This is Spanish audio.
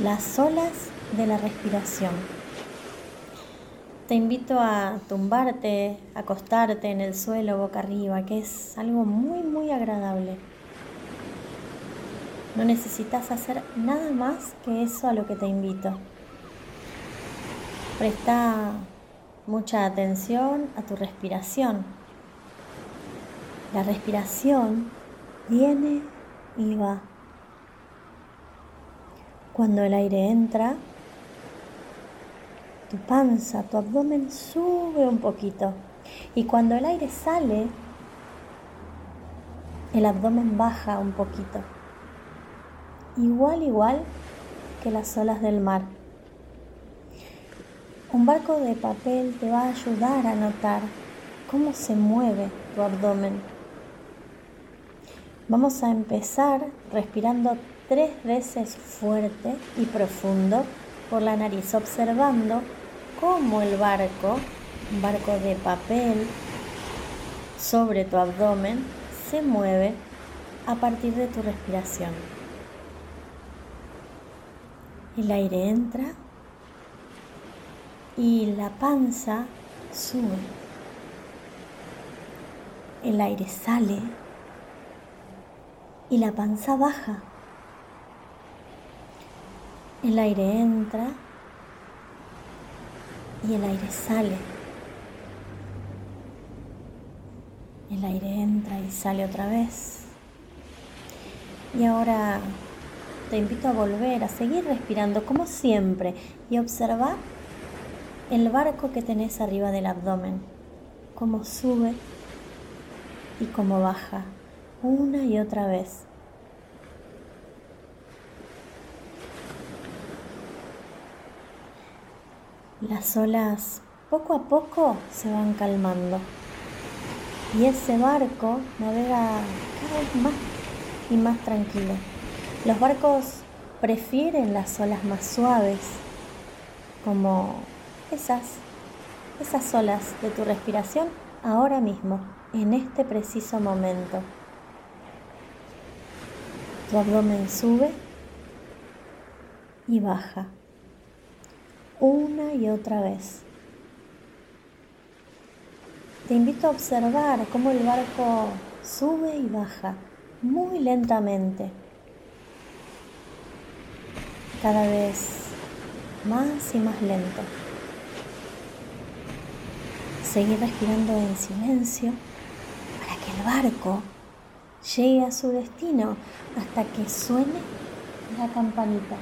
las olas de la respiración. Te invito a tumbarte, acostarte en el suelo boca arriba, que es algo muy, muy agradable. No necesitas hacer nada más que eso a lo que te invito. Presta mucha atención a tu respiración. La respiración viene y va. Cuando el aire entra, tu panza, tu abdomen sube un poquito. Y cuando el aire sale, el abdomen baja un poquito. Igual, igual que las olas del mar. Un barco de papel te va a ayudar a notar cómo se mueve tu abdomen. Vamos a empezar respirando tres veces fuerte y profundo por la nariz, observando cómo el barco, un barco de papel, sobre tu abdomen, se mueve a partir de tu respiración. El aire entra y la panza sube. El aire sale y la panza baja. El aire entra y el aire sale. El aire entra y sale otra vez. Y ahora te invito a volver, a seguir respirando como siempre y observar el barco que tenés arriba del abdomen, cómo sube y cómo baja una y otra vez. Las olas poco a poco se van calmando y ese barco navega cada vez más y más tranquilo. Los barcos prefieren las olas más suaves, como esas, esas olas de tu respiración ahora mismo, en este preciso momento. Tu abdomen sube y baja una y otra vez. Te invito a observar cómo el barco sube y baja muy lentamente, cada vez más y más lento. Seguir respirando en silencio para que el barco llegue a su destino hasta que suene la campanita.